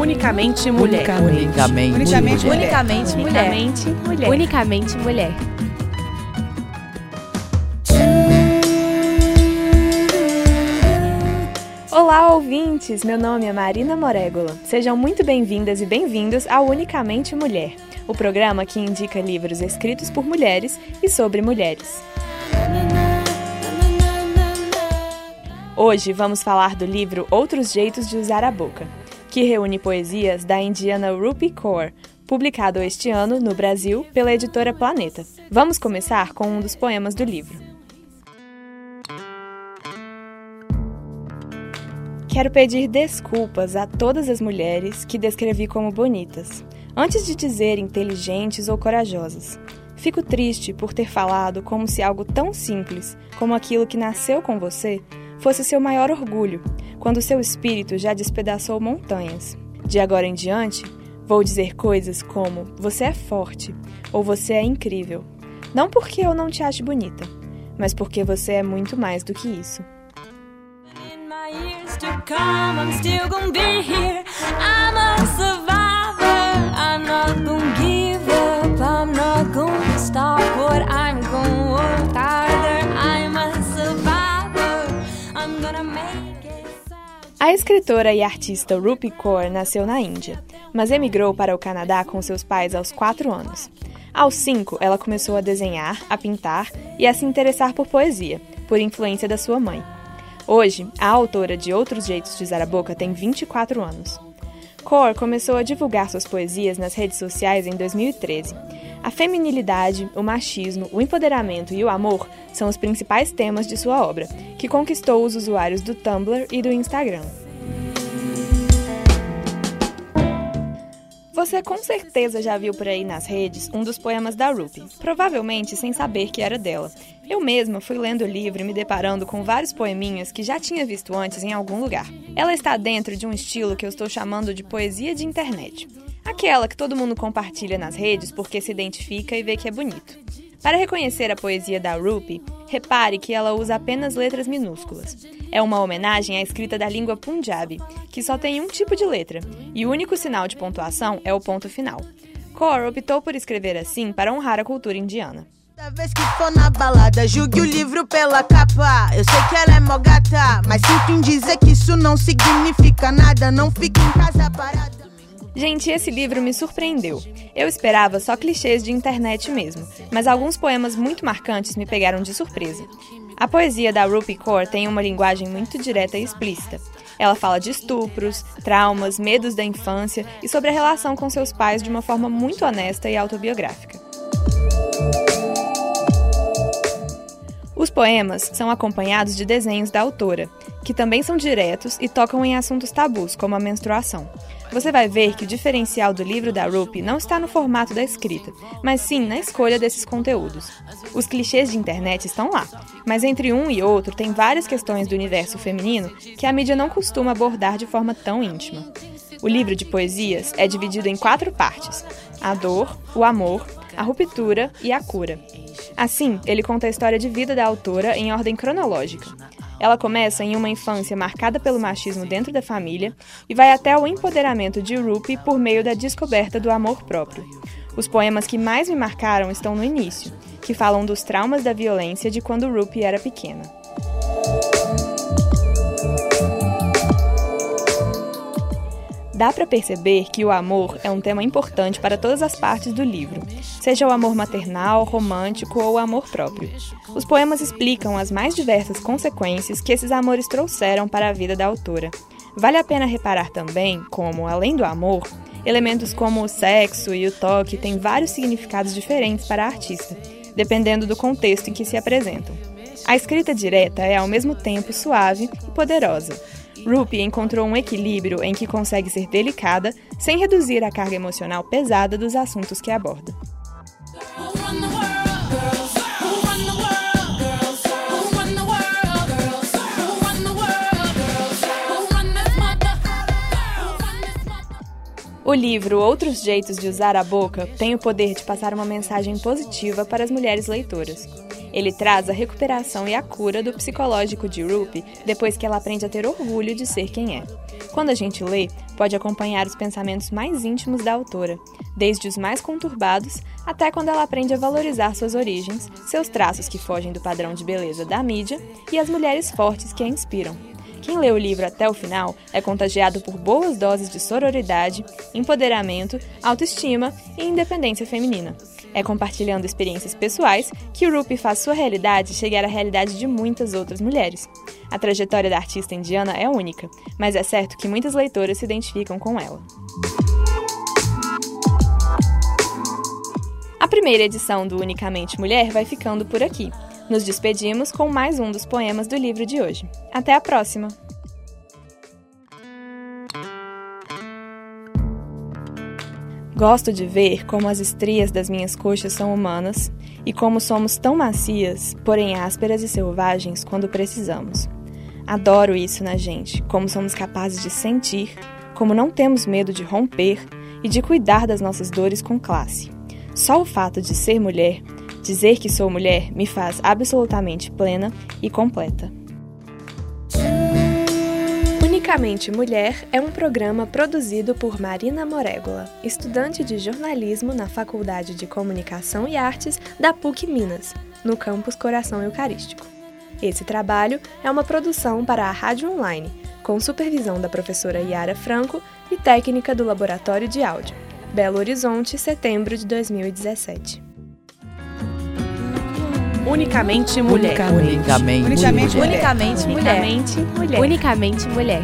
Unicamente mulher. Unicamente, Unicamente mulher. Unicamente mulher. Unicamente mulher. Unicamente mulher. Olá, ouvintes! Meu nome é Marina Morégola. Sejam muito bem-vindas e bem-vindos ao Unicamente Mulher, o programa que indica livros escritos por mulheres e sobre mulheres. Hoje vamos falar do livro Outros Jeitos de Usar a Boca, que reúne poesias da indiana Rupi Kaur, publicado este ano no Brasil pela editora Planeta. Vamos começar com um dos poemas do livro. Quero pedir desculpas a todas as mulheres que descrevi como bonitas, antes de dizer inteligentes ou corajosas. Fico triste por ter falado como se algo tão simples como aquilo que nasceu com você fosse seu maior orgulho, quando seu espírito já despedaçou montanhas. De agora em diante, vou dizer coisas como você é forte ou você é incrível. Não porque eu não te ache bonita, mas porque você é muito mais do que isso. In my years to come, I'm still gonna be here. A escritora e artista Rupi Kaur nasceu na Índia, mas emigrou para o Canadá com seus pais aos 4 anos. Aos 5, ela começou a desenhar, a pintar e a se interessar por poesia, por influência da sua mãe. Hoje, a autora de Outros Jeitos de Usar a Boca tem 24 anos. Kaur começou a divulgar suas poesias nas redes sociais em 2013. A feminilidade, o machismo, o empoderamento e o amor são os principais temas de sua obra, que conquistou os usuários do Tumblr e do Instagram. Você com certeza já viu por aí nas redes um dos poemas da Rupi, provavelmente sem saber que era dela. Eu mesma fui lendo o livro e me deparando com vários poeminhas que já tinha visto antes em algum lugar. Ela está dentro de um estilo que eu estou chamando de poesia de internet. Aquela que todo mundo compartilha nas redes porque se identifica e vê que é bonito. Para reconhecer a poesia da Rupi, repare que ela usa apenas letras minúsculas. É uma homenagem à escrita da língua Punjabi, que só tem um tipo de letra, e o único sinal de pontuação é o ponto final. Kaur optou por escrever assim para honrar a cultura indiana. Toda vez que for na balada, julgue o livro pela capa. Eu sei que ela é mó gata, mas sinto em dizer que isso não significa nada. Não fique em casa parada. Gente, esse livro me surpreendeu. Eu esperava só clichês de internet mesmo, mas alguns poemas muito marcantes me pegaram de surpresa. A poesia da Rupi Kaur tem uma linguagem muito direta e explícita. Ela fala de estupros, traumas, medos da infância e sobre a relação com seus pais de uma forma muito honesta e autobiográfica. Os poemas são acompanhados de desenhos da autora, que também são diretos e tocam em assuntos tabus, como a menstruação. Você vai ver que o diferencial do livro da Rupi não está no formato da escrita, mas sim na escolha desses conteúdos. Os clichês de internet estão lá, mas entre um e outro tem várias questões do universo feminino que a mídia não costuma abordar de forma tão íntima. O livro de poesias é dividido em quatro partes: a dor, o amor, a ruptura e a cura. Assim, ele conta a história de vida da autora em ordem cronológica. Ela começa em uma infância marcada pelo machismo dentro da família e vai até o empoderamento de Rupi por meio da descoberta do amor próprio. Os poemas que mais me marcaram estão no início, que falam dos traumas da violência de quando Rupi era pequena. Dá para perceber que o amor é um tema importante para todas as partes do livro, seja o amor maternal, romântico ou o amor próprio. Os poemas explicam as mais diversas consequências que esses amores trouxeram para a vida da autora. Vale a pena reparar também como, além do amor, elementos como o sexo e o toque têm vários significados diferentes para a artista, dependendo do contexto em que se apresentam. A escrita direta é ao mesmo tempo suave e poderosa. Rupi encontrou um equilíbrio em que consegue ser delicada sem reduzir a carga emocional pesada dos assuntos que aborda. O livro Outros Jeitos de Usar a Boca tem o poder de passar uma mensagem positiva para as mulheres leitoras. Ele traz a recuperação e a cura do psicológico de Rupi depois que ela aprende a ter orgulho de ser quem é. Quando a gente lê, pode acompanhar os pensamentos mais íntimos da autora, desde os mais conturbados até quando ela aprende a valorizar suas origens, seus traços que fogem do padrão de beleza da mídia e as mulheres fortes que a inspiram. Quem lê o livro até o final é contagiado por boas doses de sororidade, empoderamento, autoestima e independência feminina. É compartilhando experiências pessoais que Rupi faz sua realidade chegar à realidade de muitas outras mulheres. A trajetória da artista indiana é única, mas é certo que muitas leitoras se identificam com ela. A primeira edição do Unicamente Mulher vai ficando por aqui. Nos despedimos com mais um dos poemas do livro de hoje. Até a próxima! Gosto de ver como as estrias das minhas coxas são humanas e como somos tão macias, porém ásperas e selvagens quando precisamos. Adoro isso na gente, como somos capazes de sentir, como não temos medo de romper e de cuidar das nossas dores com classe. Só o fato de ser mulher, dizer que sou mulher, me faz absolutamente plena e completa. Unicamente Mulher é um programa produzido por Marina Morégola, estudante de jornalismo na Faculdade de Comunicação e Artes da PUC Minas, no campus Coração Eucarístico. Esse trabalho é uma produção para a Rádio Online, com supervisão da professora Yara Franco e técnica do Laboratório de Áudio. Belo Horizonte, setembro de 2017. Unicamente mulher. Unicamente, Unicamente mulher. mulher. Unicamente mulher. Unicamente mulher. Unicamente mulher.